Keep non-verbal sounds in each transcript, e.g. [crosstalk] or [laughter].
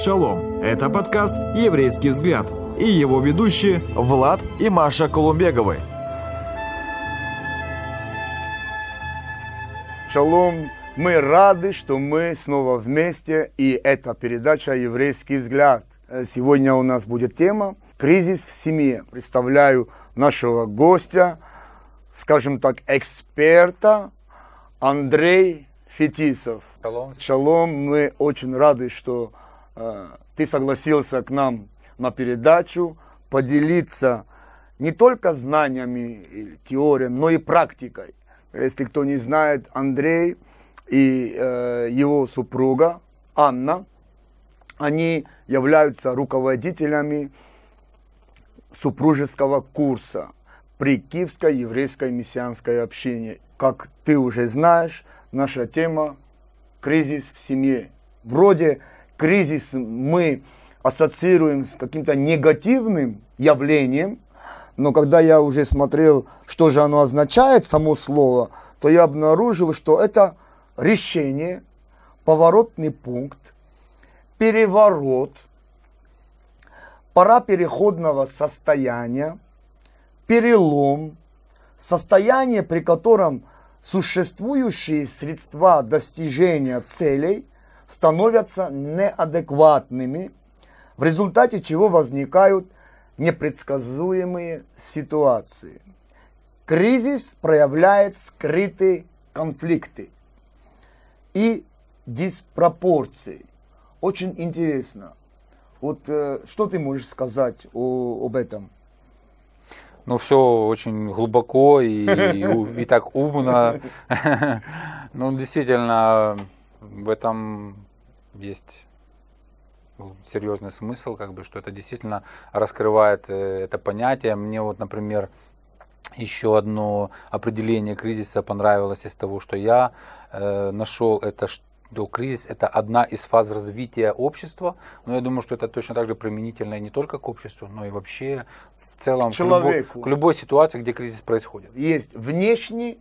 Шалом! Это подкаст «Еврейский взгляд» и его ведущие Влад и Маша Колумбеговы. Шалом! Мы рады, что мы снова вместе, и это передача «Еврейский взгляд». Сегодня у нас будет тема «Кризис в семье». Представляю нашего гостя, скажем так, эксперта Андрей Фетисов. Шалом. Шалом, мы очень рады, что э, ты согласился к нам на передачу поделиться не только знаниями теориями, но и практикой. Если кто не знает, Андрей и э, его супруга Анна, они являются руководителями супружеского курса при Киевской еврейской мессианской общине. Как ты уже знаешь, наша тема – кризис в семье. Вроде кризис мы ассоциируем с каким-то негативным явлением, но когда я уже смотрел, что же оно означает, само слово, то я обнаружил, что это решение, поворотный пункт, переворот, пора переходного состояния, перелом, состояние, при котором существующие средства достижения целей становятся неадекватными, в результате чего возникают непредсказуемые ситуации. Кризис проявляет скрытые конфликты и диспропорции. Очень интересно. Вот э, что ты можешь сказать о, об этом? Ну, все очень глубоко и, и, и так умно. [laughs] Ну, действительно, в этом есть серьезный смысл, как бы, что это действительно раскрывает э, это понятие. Мне вот, например, еще одно определение кризиса понравилось из того, что я э, нашел, это что кризис это одна из фаз развития общества, но я думаю, что это точно так же применительно не только к обществу, но и вообще в целом к любой, к любой ситуации, где кризис происходит. Есть внешний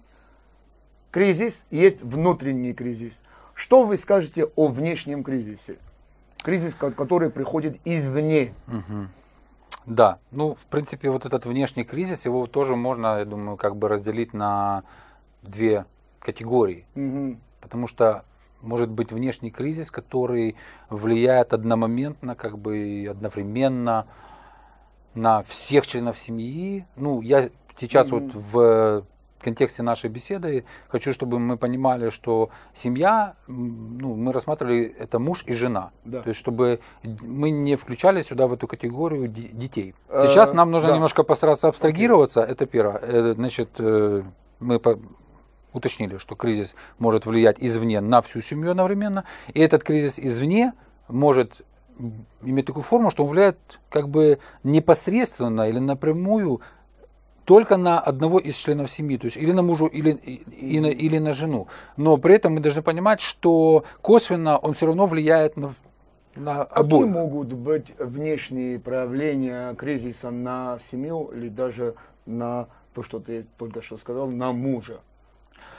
кризис, есть внутренний кризис. Что вы скажете о внешнем кризисе? Кризис, который приходит извне. Угу. Да, ну, в принципе, вот этот внешний кризис, его тоже можно, я думаю, как бы разделить на две категории. Угу. Потому что может быть внешний кризис, который влияет одномоментно, как бы одновременно на всех членов семьи. Ну, я сейчас mm-hmm. вот в контексте нашей беседы хочу, чтобы мы понимали, что семья, ну, мы рассматривали это муж и жена. Да. То есть, чтобы мы не включали сюда в эту категорию детей. Сейчас нам нужно да. немножко постараться абстрагироваться. Это первое. Э, значит, э, мы уточнили, что кризис может влиять извне на всю семью одновременно. И этот кризис извне может иметь такую форму, что он влияет как бы непосредственно или напрямую только на одного из членов семьи, то есть или на мужу, или, и на, или на жену. Но при этом мы должны понимать, что косвенно он все равно влияет на, на обоих. Какие могут быть внешние проявления кризиса на семью или даже на то, что ты только что сказал, на мужа?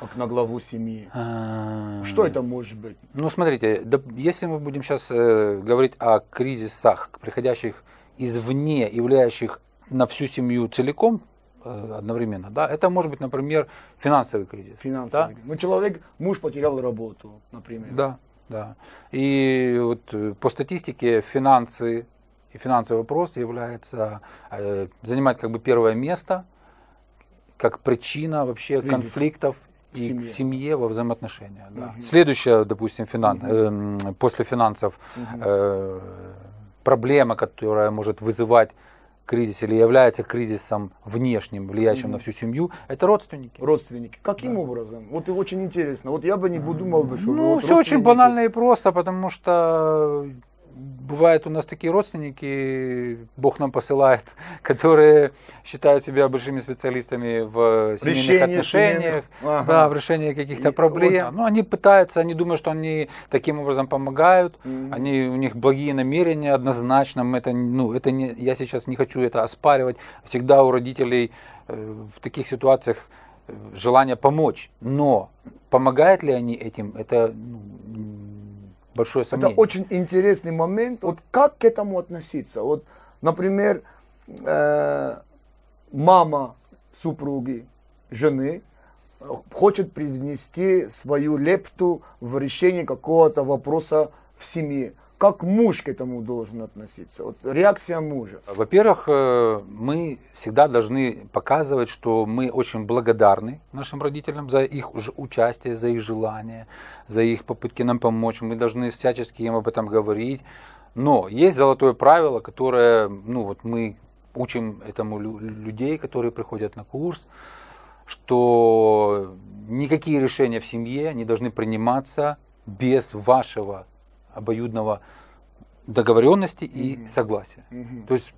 как на главу семьи. А... Что это может быть? Ну, смотрите, да, если мы будем сейчас э, говорить о кризисах, приходящих извне и влияющих на всю семью целиком, одновременно. Да? Это может быть, например, финансовый кризис. Финансовый. Да? Ну, человек, муж потерял работу, например. Да, да. И вот э, по статистике финансы и финансовый вопрос является, э, занимает как бы первое место, как причина вообще кризис. конфликтов и семье. в семье во взаимоотношениях. Да. Угу. Следующая, допустим, финанс, угу. э, после финансов угу. э, проблема, которая может вызывать кризис или является кризисом внешним, влияющим mm-hmm. на всю семью, это родственники. Родственники. Каким да. образом? Вот и очень интересно. Вот я бы не думал бы, что... Ну, вот все очень банально и просто, потому что бывают у нас такие родственники, Бог нам посылает, [laughs] которые считают себя большими специалистами в семейных Решение отношениях, ага. да, в решении каких-то проблем. Вот. Ну, они пытаются, они думают, что они таким образом помогают, mm-hmm. они, у них благие намерения однозначно. Это, ну, это не, я сейчас не хочу это оспаривать. Всегда у родителей э, в таких ситуациях э, желание помочь. Но помогают ли они этим, это ну, большое сомнение. Это очень интересный момент. Вот как к этому относиться? Вот, например, э, мама супруги, жены, э, хочет привнести свою лепту в решение какого-то вопроса в семье. Как муж к этому должен относиться? Вот реакция мужа. Во-первых, э, мы всегда должны показывать, что мы очень благодарны нашим родителям за их участие, за их желание, за их попытки нам помочь. Мы должны всячески им об этом говорить. Но есть золотое правило, которое ну, вот мы учим этому людей, которые приходят на курс, что никакие решения в семье не должны приниматься без вашего обоюдного договоренности и mm-hmm. согласия. Mm-hmm. То есть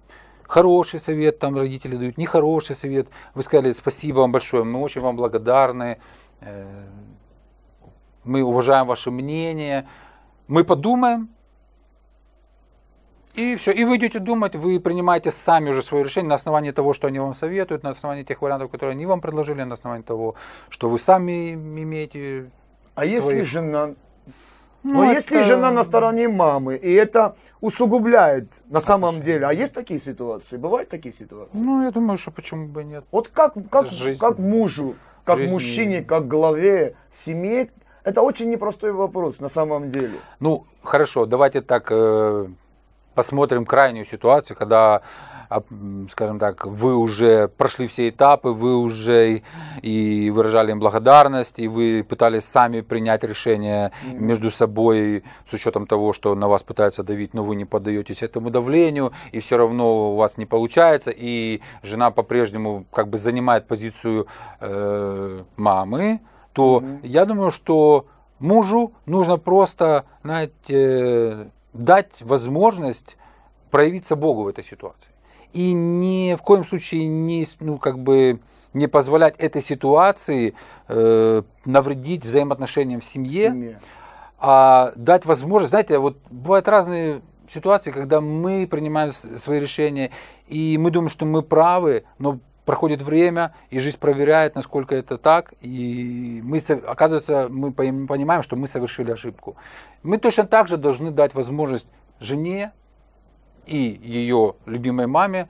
хороший совет там родители дают, нехороший совет. Вы сказали спасибо вам большое, мы очень вам благодарны, э, мы уважаем ваше мнение, мы подумаем, и все. И вы идете думать, вы принимаете сами уже свое решение на основании того, что они вам советуют, на основании тех вариантов, которые они вам предложили, на основании того, что вы сами имеете. А своих... если жена ну, Но это... если жена на стороне мамы, и это усугубляет на самом деле, а есть такие ситуации, бывают такие ситуации? Ну, я думаю, что почему бы нет. Вот как, как, как мужу, как Жизнь... мужчине, как главе семьи, это очень непростой вопрос на самом деле. Ну, хорошо, давайте так э, посмотрим крайнюю ситуацию, когда скажем так, вы уже прошли все этапы, вы уже и выражали им благодарность, и вы пытались сами принять решение между собой с учетом того, что на вас пытаются давить, но вы не поддаетесь этому давлению, и все равно у вас не получается, и жена по-прежнему как бы занимает позицию э, мамы, то mm-hmm. я думаю, что мужу нужно просто, знаете, дать возможность проявиться Богу в этой ситуации и ни в коем случае не, ну, как бы не позволять этой ситуации э, навредить взаимоотношениям в семье, в семье, а дать возможность, знаете, вот бывают разные ситуации, когда мы принимаем свои решения, и мы думаем, что мы правы, но проходит время, и жизнь проверяет, насколько это так, и мы, оказывается, мы понимаем, что мы совершили ошибку. Мы точно так же должны дать возможность жене, и ее любимой маме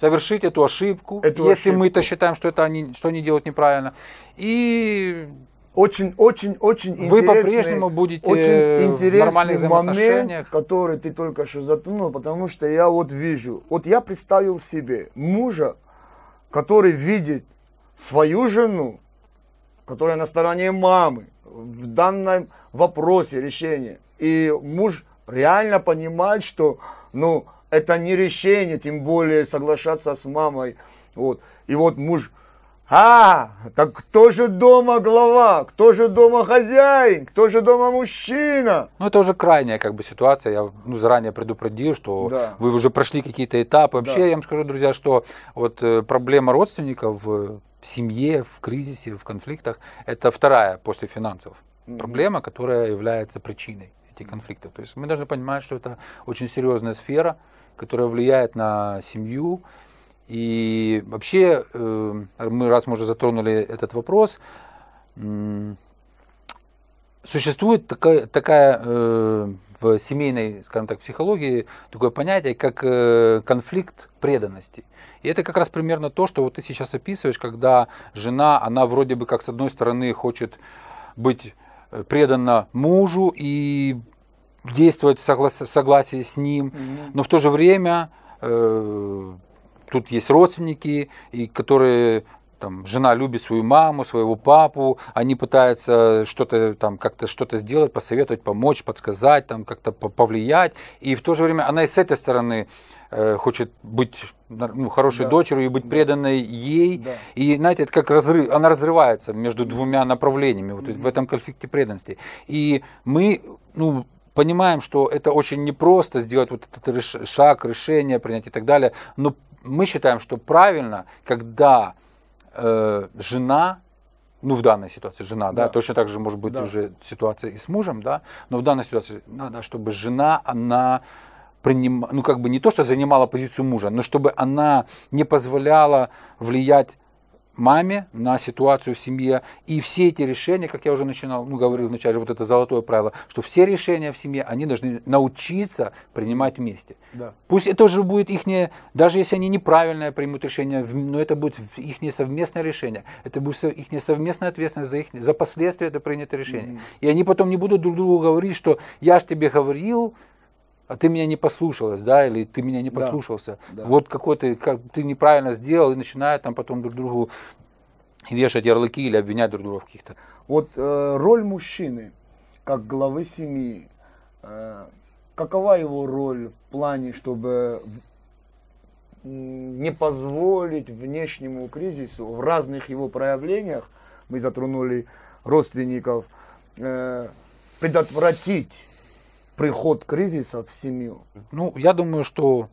совершить эту ошибку, эту если мы-то считаем, что это они, что они делают неправильно. И очень, очень, очень вы по-прежнему будете очень интересный момент, который ты только что затронул, потому что я вот вижу, вот я представил себе мужа, который видит свою жену, которая на стороне мамы в данном вопросе решения, и муж реально понимает, что ну, это не решение, тем более соглашаться с мамой. Вот. И вот муж, а, так кто же дома глава, кто же дома хозяин, кто же дома мужчина? Ну, это уже крайняя как бы ситуация, я ну, заранее предупредил, что да. вы уже прошли какие-то этапы. Вообще, да. я вам скажу, друзья, что вот э, проблема родственников в семье, в кризисе, в конфликтах, это вторая после финансов. Mm-hmm. Проблема, которая является причиной этих конфликтов. То есть мы должны понимать, что это очень серьезная сфера, которая влияет на семью. И вообще, э, мы раз мы уже затронули этот вопрос, существует такая, такая э, в семейной, скажем так, психологии такое понятие, как э, конфликт преданности. И это как раз примерно то, что вот ты сейчас описываешь, когда жена, она вроде бы как с одной стороны хочет быть предана мужу и действовать в, согла- в согласии с ним, mm-hmm. но в то же время э, тут есть родственники, и которые там, жена любит свою маму, своего папу, они пытаются что-то там как-то что-то сделать, посоветовать, помочь, подсказать, там как-то повлиять, и в то же время она и с этой стороны э, хочет быть ну, хорошей да. дочерью и быть преданной ей. Да. И, знаете, это как разрыв, она разрывается между двумя направлениями вот mm-hmm. в этом конфликте преданности. И мы, ну, понимаем, что это очень непросто сделать вот этот шаг, решение принять и так далее, но мы считаем, что правильно, когда э, жена, ну в данной ситуации жена, да, да точно так же может быть да. уже ситуация и с мужем, да, но в данной ситуации надо, чтобы жена, она приним, ну как бы не то, что занимала позицию мужа, но чтобы она не позволяла влиять маме, на ситуацию в семье. И все эти решения, как я уже начинал, ну, говорил вначале, вот это золотое правило, что все решения в семье, они должны научиться принимать вместе. Да. Пусть это уже будет их, даже если они неправильное примут решение, но это будет их совместное решение. Это будет их совместная ответственность за, их, за последствия это принятое решение. Mm-hmm. И они потом не будут друг другу говорить, что я же тебе говорил, а ты меня не послушалась, да, или ты меня не послушался. Да, да. Вот какой ты, как, ты неправильно сделал, и начинают там потом друг другу вешать ярлыки или обвинять друг друга в каких-то. Вот э, роль мужчины, как главы семьи, э, какова его роль в плане, чтобы не позволить внешнему кризису в разных его проявлениях, мы затронули родственников, э, предотвратить приход кризиса в семью? Ну, я думаю, что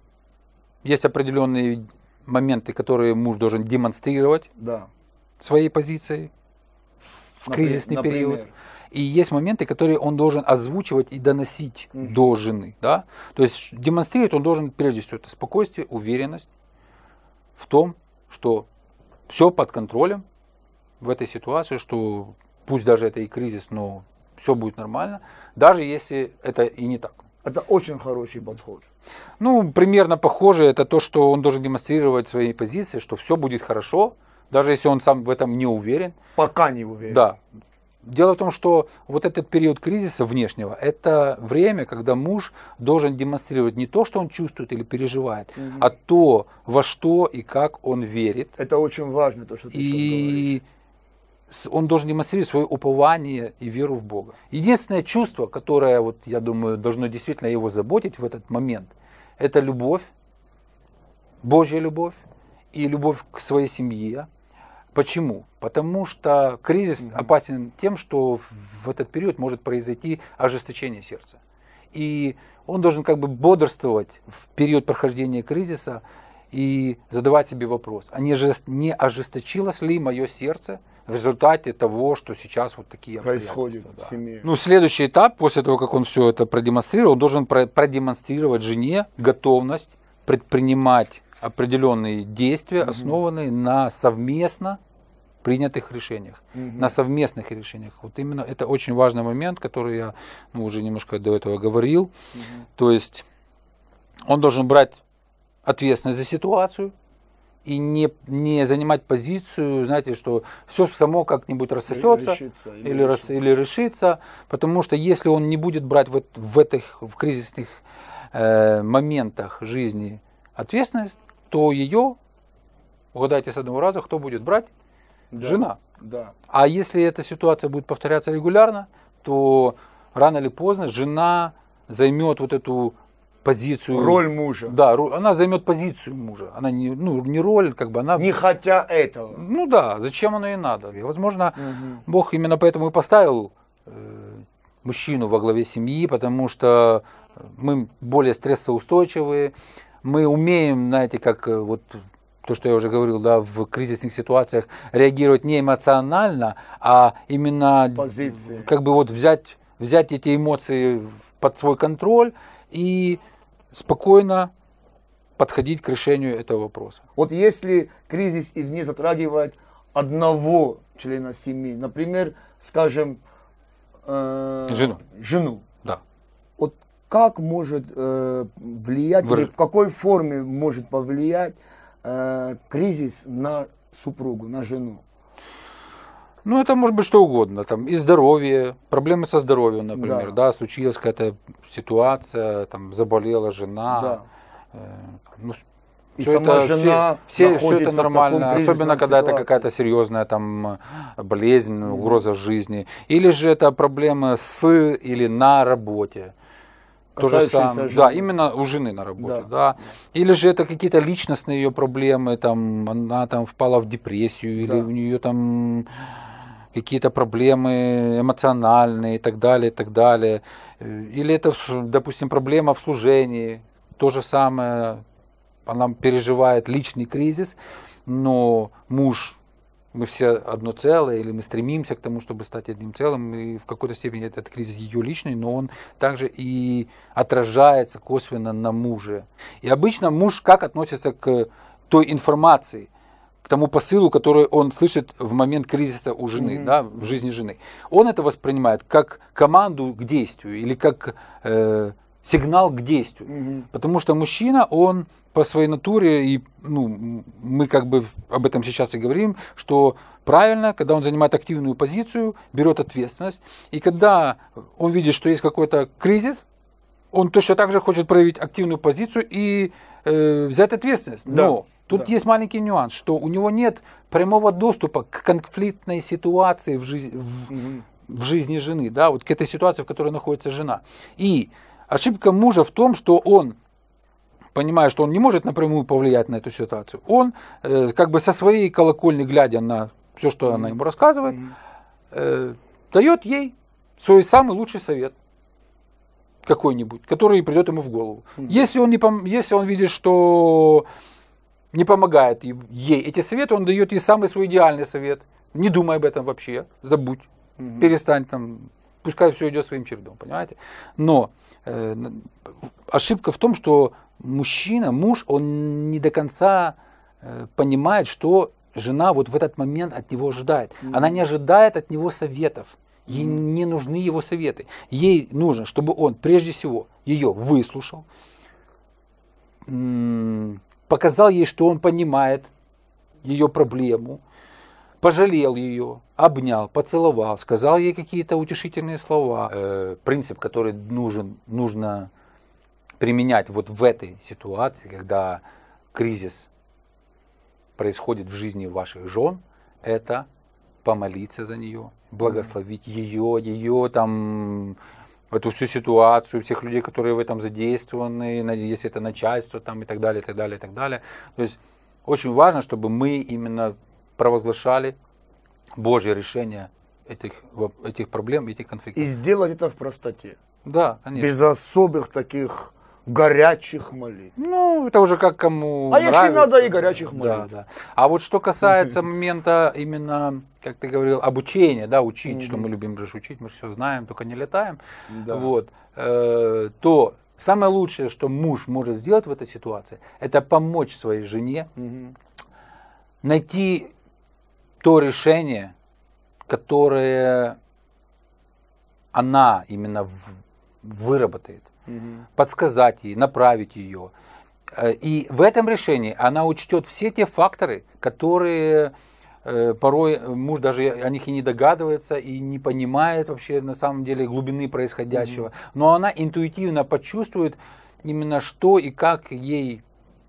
есть определенные моменты, которые муж должен демонстрировать да. своей позицией в например, кризисный например. период. И есть моменты, которые он должен озвучивать и доносить угу. до жены. Да? То есть демонстрировать он должен прежде всего это спокойствие, уверенность в том, что все под контролем в этой ситуации, что пусть даже это и кризис, но все будет нормально, даже если это и не так. Это очень хороший подход. Ну, примерно похоже, это то, что он должен демонстрировать свои позиции, что все будет хорошо, даже если он сам в этом не уверен. Пока не уверен. Да. Дело в том, что вот этот период кризиса внешнего, это время, когда муж должен демонстрировать не то, что он чувствует или переживает, угу. а то, во что и как он верит. Это очень важно, то, что ты и он должен демонстрировать свое упование и веру в Бога. Единственное чувство, которое, вот, я думаю, должно действительно его заботить в этот момент, это любовь, Божья любовь и любовь к своей семье. Почему? Потому что кризис опасен тем, что в этот период может произойти ожесточение сердца. И он должен как бы бодрствовать в период прохождения кризиса и задавать себе вопрос, а не, не ожесточилось ли мое сердце в результате того, что сейчас вот такие происходит да. в семье. Ну, следующий этап, после того, как он все это продемонстрировал, он должен продемонстрировать жене готовность предпринимать определенные действия, угу. основанные на совместно принятых решениях, угу. на совместных решениях. Вот именно это очень важный момент, который я ну, уже немножко до этого говорил. Угу. То есть он должен брать ответственность за ситуацию, и не, не занимать позицию, знаете, что все само как-нибудь рассосется решится, или, или, рас, или решится, потому что если он не будет брать в, в этих в кризисных э, моментах жизни ответственность, то ее, угадайте с одного раза, кто будет брать? Да, Жена. Да. А если эта ситуация будет повторяться регулярно, то рано или поздно жена займет вот эту позицию. Роль мужа. Да, она займет позицию мужа. Она не, ну, не роль, как бы она. Не хотя этого. Ну да, зачем оно и надо. И, возможно, угу. Бог именно поэтому и поставил э, мужчину во главе семьи, потому что мы более стрессоустойчивые, мы умеем, знаете, как э, вот то, что я уже говорил, да, в кризисных ситуациях реагировать не эмоционально, а именно как бы вот взять, взять эти эмоции под свой контроль и спокойно подходить к решению этого вопроса. Вот если кризис и не затрагивает одного члена семьи, например, скажем, э, жену. жену. Да. Вот как может э, влиять, в... или в какой форме может повлиять э, кризис на супругу, на жену? Ну, это может быть что угодно. Там и здоровье, проблемы со здоровьем, например, да, да случилась какая-то ситуация, там заболела жена. Да. Э, ну, и все сама это, жена все, все, это нормально, особенно когда ситуации. это какая-то серьезная там болезнь, mm-hmm. угроза жизни. Или же это проблемы с или на работе. То же самое. Да, именно у жены на работе, да. да. Или же это какие-то личностные ее проблемы, там она там впала в депрессию, да. или у нее там какие-то проблемы эмоциональные и так далее, и так далее. Или это, допустим, проблема в служении. То же самое, она переживает личный кризис, но муж, мы все одно целое, или мы стремимся к тому, чтобы стать одним целым, и в какой-то степени этот кризис ее личный, но он также и отражается косвенно на муже. И обычно муж как относится к той информации – тому посылу, который он слышит в момент кризиса у жены, Мгм. да, в жизни жены. Он это воспринимает как команду к действию или как э, сигнал к действию. Мгм. Потому что мужчина, он по своей натуре, и ну, мы как бы об этом сейчас и говорим, что правильно, когда он занимает активную позицию, берет ответственность, и когда он видит, что есть какой-то кризис, он точно так же хочет проявить активную позицию и э, взять ответственность. Да, Но тут да. есть маленький нюанс, что у него нет прямого доступа к конфликтной ситуации в, жизни, в, в жизни жены, да, вот к этой ситуации, в которой находится жена. И ошибка мужа в том, что он, понимая, что он не может напрямую повлиять на эту ситуацию, он э, как бы со своей колокольни, глядя на все, что она ему рассказывает, э, дает ей свой самый лучший совет какой-нибудь, который придет ему в голову. Если он, не пом- если он видит, что не помогает ей эти советы, он дает ей самый свой идеальный совет. Не думай об этом вообще, забудь, Мгм. перестань там, пускай все идет своим чередом, понимаете? Но э, ошибка в том, что мужчина, муж, он не до конца э, понимает, что жена вот в этот момент от него ожидает. Она не ожидает от него советов. Ей не нужны его советы. Ей нужно, чтобы он прежде всего ее выслушал, показал ей, что он понимает ее проблему, пожалел ее, обнял, поцеловал, сказал ей какие-то утешительные слова. Э, принцип, который нужен, нужно применять вот в этой ситуации, когда кризис происходит в жизни ваших жен, это помолиться за нее, благословить ее, ее там эту всю ситуацию, всех людей, которые в этом задействованы, если это начальство там и так далее, и так далее, и так далее. То есть очень важно, чтобы мы именно провозглашали Божье решение этих, этих проблем, этих конфликтов. И сделать это в простоте. Да, конечно. Без особых таких горячих молитв. Ну, это уже как кому А если нравится. надо, и горячих Да, молитв. да. А вот что касается [laughs] момента именно, как ты говорил, обучения, да, учить, что мы любим же учить, мы все знаем, только не летаем, Да. вот, э, то самое лучшее, что муж может сделать в этой ситуации, это помочь своей жене найти то решение, которое она именно в- выработает Мгм. подсказать ей, направить ее. Э, И в этом решении она учтет все те факторы, которые э, порой муж даже о них и не догадывается и не понимает вообще на самом деле глубины происходящего. Но она интуитивно почувствует именно что и как ей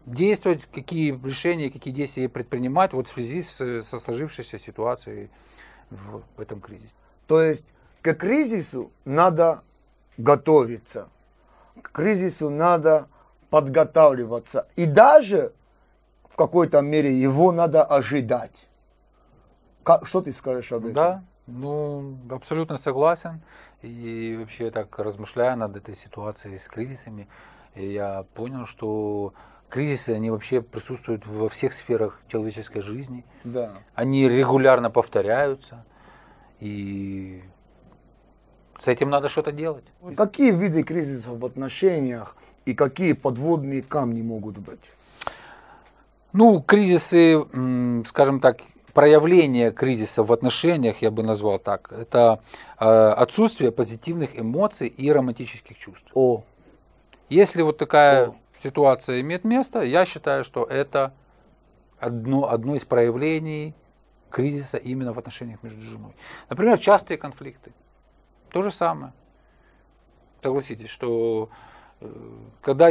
действовать, какие решения, какие действия ей предпринимать вот в связи с, со сложившейся ситуацией в, в этом кризисе. То есть к кризису надо готовиться, к кризису надо подготавливаться. И даже в какой-то мере его надо ожидать. Ка- Что ты скажешь об этом? Да, ну, абсолютно согласен. И вообще так размышляя над этой ситуацией с кризисами, я понял, что кризисы, они вообще присутствуют во всех сферах человеческой жизни. Да. Они регулярно повторяются. И с этим надо что-то делать. Какие виды кризисов в отношениях и какие подводные камни могут быть? Ну, кризисы, скажем так, проявление кризиса в отношениях, я бы назвал так, это э, отсутствие позитивных эмоций и романтических чувств. О, Если вот такая О. ситуация имеет место, я считаю, что это одно, одно из проявлений кризиса именно в отношениях между женой. Например, частые конфликты. То же самое. Согласитесь, что э, когда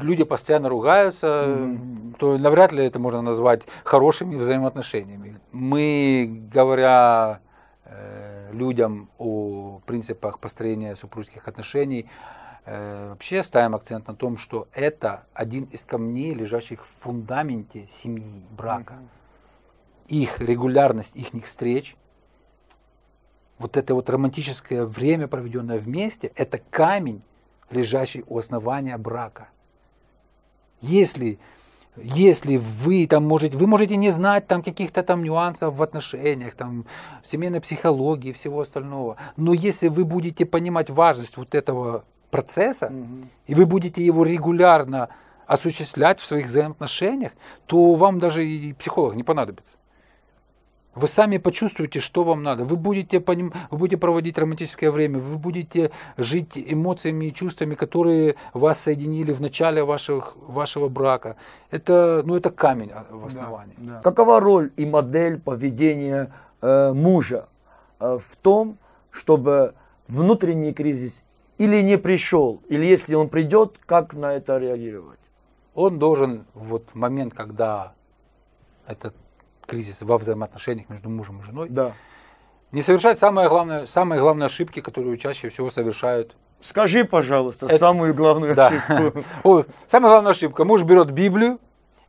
люди постоянно ругаются, то навряд ли это можно назвать хорошими взаимоотношениями. Мы, говоря э, людям о принципах построения супружеских отношений, э, вообще ставим акцент на том, что это один из камней, лежащих в фундаменте семьи, брака. Их регулярность, их встреч, вот это вот романтическое время, проведенное вместе, это камень, лежащий у основания брака. Если, если вы там можете, вы можете не знать там каких-то там нюансов в отношениях, там семейной психологии и всего остального, но если вы будете понимать важность вот этого процесса, и вы будете его регулярно осуществлять в своих взаимоотношениях, то вам даже и психолог не понадобится. Вы сами почувствуете, что вам надо. Вы будете, поним... вы будете проводить романтическое время, вы будете жить эмоциями и чувствами, которые вас соединили в начале ваших, вашего брака. Это, ну, это камень а, в основании. Да, да. Какова роль и модель поведения э, мужа э, в том, чтобы внутренний кризис или не пришел, или если он придет, как на это реагировать? Он должен вот в момент, когда этот кризис во взаимоотношениях между мужем и женой, да. не совершать самые главные, самые главные ошибки, которые чаще всего совершают. Скажи, пожалуйста, Это... самую главную да. ошибку. [laughs] Ой, самая главная ошибка. Муж берет Библию,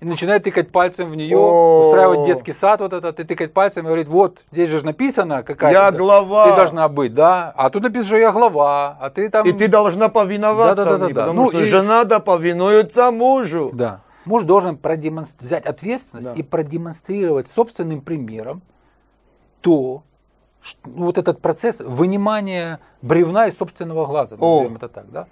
и начинает тыкать пальцем в нее, устраивать детский сад вот этот, и тыкать пальцем и говорит, вот, здесь же написано какая-то. Я глава. Ты должна быть, да. А тут написано, что я глава, а ты там... И ты должна повиноваться да, да, да, мне, да, потому ну, что и... жена да повинуется мужу. Да. Муж должен продемонстр... взять ответственность да. и продемонстрировать собственным примером то, что, ну, вот этот процесс вынимания бревна из собственного глаза, назовем это так, да?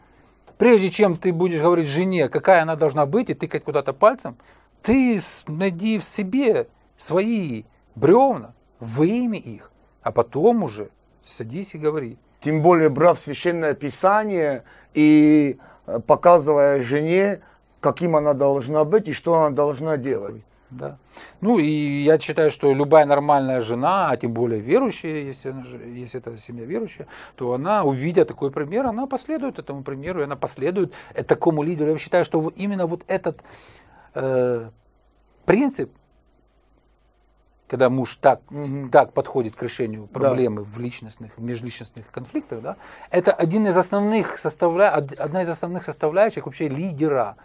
Прежде чем ты будешь говорить жене, какая она должна быть, и тыкать куда-то пальцем, ты найди в себе свои бревна, выими их, а потом уже садись и говори. Тем более, брав священное писание и э, показывая жене, каким она должна быть и что она должна делать. Да. Ну и я считаю, что любая нормальная жена, а тем более верующая, если, она, если это семья верующая, то она, увидя такой пример, она последует этому примеру, и она последует такому лидеру. Я считаю, что именно вот этот э, принцип, когда муж так, угу. так подходит к решению проблемы да. в личностных, в межличностных конфликтах, да, это один из основных составля... одна из основных составляющих вообще лидера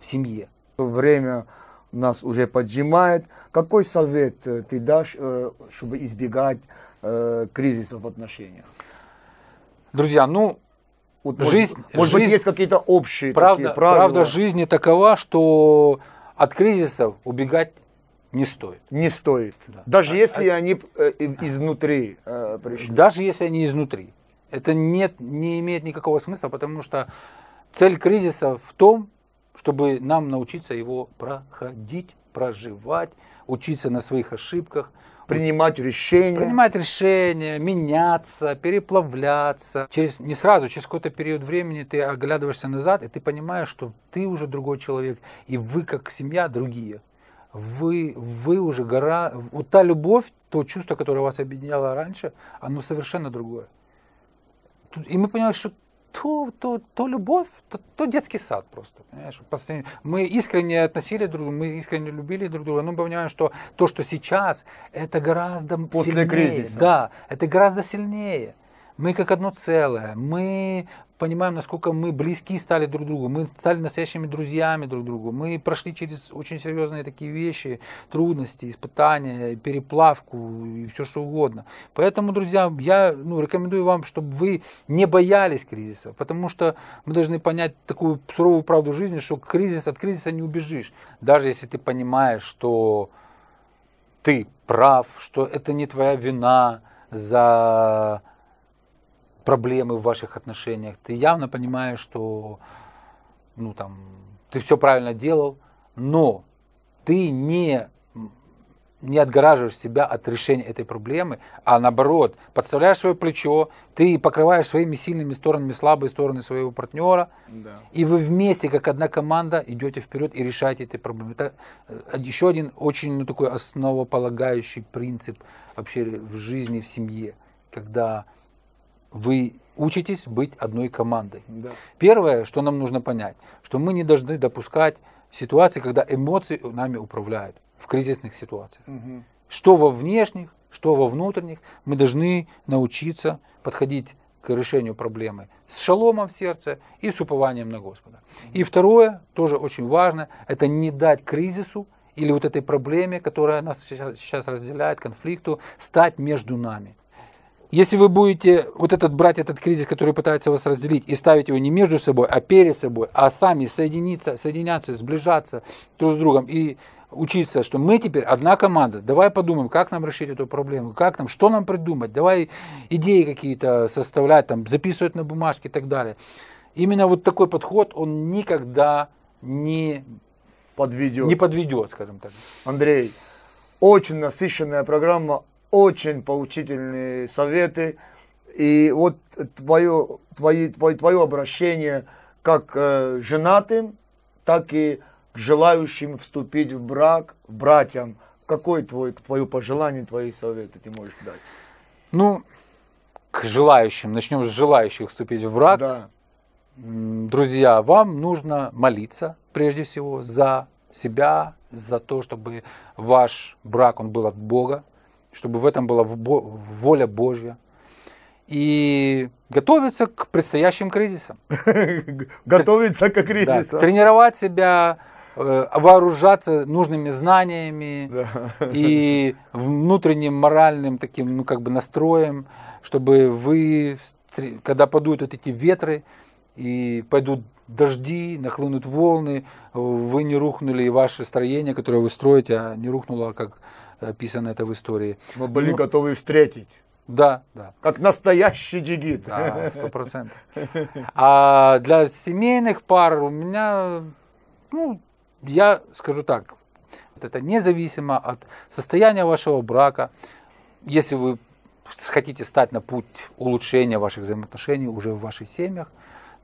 в семье. Время нас уже поджимает. Какой совет э, ты дашь, э, чтобы избегать э, кризиса в отношениях? Друзья, ну, вот, жизнь, может, может жизнь, быть, есть какие-то общие правда, такие правила? Правда жизни такова, что от кризисов убегать не стоит. Не стоит. Да. Даже а, если а, они изнутри э, пришли. Даже если они изнутри. Это нет, не имеет никакого смысла, потому что цель кризиса в том, чтобы нам научиться его проходить, проживать, учиться на своих ошибках, принимать решения. Принимать решения, меняться, переплавляться. Через, не сразу, через какой-то период времени ты оглядываешься назад, и ты понимаешь, что ты уже другой человек, и вы как семья другие. Вы, вы уже гора... Вот та любовь, то чувство, которое вас объединяло раньше, оно совершенно другое. И мы понимаем, что то, то, то любовь, то, то детский сад просто. Понимаешь? Мы искренне относили друг друга, мы искренне любили друг друга, но мы понимаем, что то, что сейчас, это гораздо После сильнее. кризиса. Да, это гораздо сильнее. Мы как одно целое. Мы понимаем, насколько мы близки стали друг другу, мы стали настоящими друзьями друг другу, мы прошли через очень серьезные такие вещи, трудности, испытания, переплавку и все что угодно. Поэтому, друзья, я ну, рекомендую вам, чтобы вы не боялись кризиса, потому что мы должны понять такую суровую правду жизни, что кризис, от кризиса не убежишь. Даже если ты понимаешь, что ты прав, что это не твоя вина за проблемы в ваших отношениях, ты явно понимаешь, что ну, там, ты все правильно делал, но ты не, не отгораживаешь себя от решения этой проблемы, а наоборот, подставляешь свое плечо, ты покрываешь своими сильными сторонами слабые стороны своего партнера, да. и вы вместе, как одна команда, идете вперед и решаете эти проблемы. Это э, еще один очень ну, такой основополагающий принцип вообще в жизни, в семье, когда вы учитесь быть одной командой. Да. Первое, что нам нужно понять, что мы не должны допускать ситуации, когда эмоции нами управляют в кризисных ситуациях. Угу. Что во внешних, что во внутренних, мы должны научиться подходить к решению проблемы с шаломом в сердце и с упованием на Господа. И второе, тоже очень важно, это не дать кризису или вот этой проблеме, которая нас сейчас, сейчас разделяет, конфликту, стать между нами. Если вы будете вот этот брать этот кризис, который пытается вас разделить, и ставить его не между собой, а перед собой, а сами соединиться, соединяться, сближаться друг с другом и учиться, что мы теперь одна команда, давай подумаем, как нам решить эту проблему, как нам, что нам придумать, давай идеи какие-то составлять, там, записывать на бумажке и так далее. Именно вот такой подход, он никогда не, Подведет. не подведет, скажем так. Андрей, очень насыщенная программа, очень поучительные советы. И вот твое, твои, твое, твое обращение как э, женатым, так и к желающим вступить в брак, братьям. Какое твой, твое пожелание, твои советы ты можешь дать? Ну, к желающим, начнем с желающих вступить в брак. Да. Друзья, вам нужно молиться прежде всего за себя, за то, чтобы ваш брак он был от Бога, чтобы в этом была воля Божья. И готовиться к предстоящим кризисам. [laughs] Готовиться к Да, кризису. тренировать себя, э, вооружаться нужными знаниями Да. и внутренним моральным таким, ну, как бы настроем, чтобы вы, когда подуют вот эти ветры и пойдут дожди, нахлынут волны, вы не рухнули, и ваше строение, которое вы строите, а не рухнуло, как описано это в истории. Мы были Ну, готовы встретить. Да, да. Как настоящий джигит. Да, сто [laughs] процентов. А для семейных пар у меня, ну, я скажу так, это независимо от состояния вашего брака. Если вы хотите стать на путь улучшения ваших взаимоотношений уже в ваших семьях,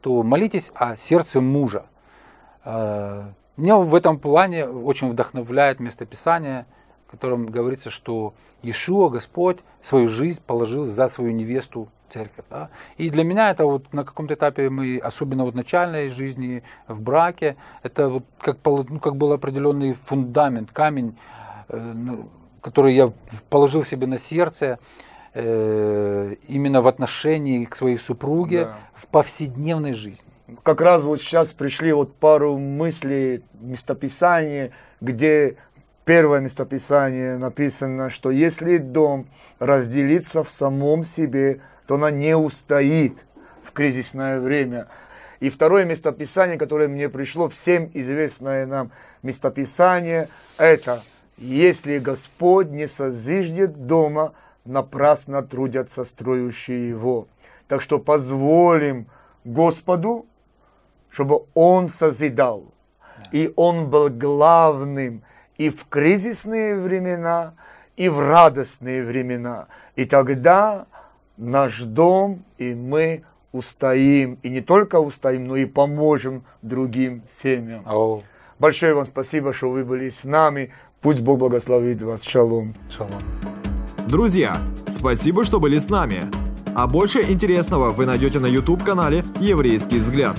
то молитесь о сердце мужа. Э, Меня в этом плане очень вдохновляет местописание, в котором говорится, что Иешуа, Господь, свою жизнь положил за свою невесту церковь. да. И для меня это вот на каком-то этапе, мы, особенно вот начальной жизни в браке, это вот как, ну, как был определенный фундамент, камень, э, ну, который я положил себе на сердце э, именно в отношении к своей супруге Да. в повседневной жизни. как раз вот сейчас пришли вот пару мыслей, местописания, где первое местописание написано, что если дом разделится в самом себе, то она не устоит в кризисное время. И второе местописание, которое мне пришло, всем известное нам местописание, это «Если Господь не созиждет дома, напрасно трудятся строящие его». Так что позволим Господу, чтобы Он созидал. И Он был главным и в кризисные времена, и в радостные времена. И тогда наш дом и мы устоим. И не только устоим, но и поможем другим семьям. О, Большое вам спасибо, что вы были с нами. Пусть Бог благословит вас. Шалом. шалом. Друзья, спасибо, что были с нами. А больше интересного вы найдете на YouTube-канале «Еврейский взгляд».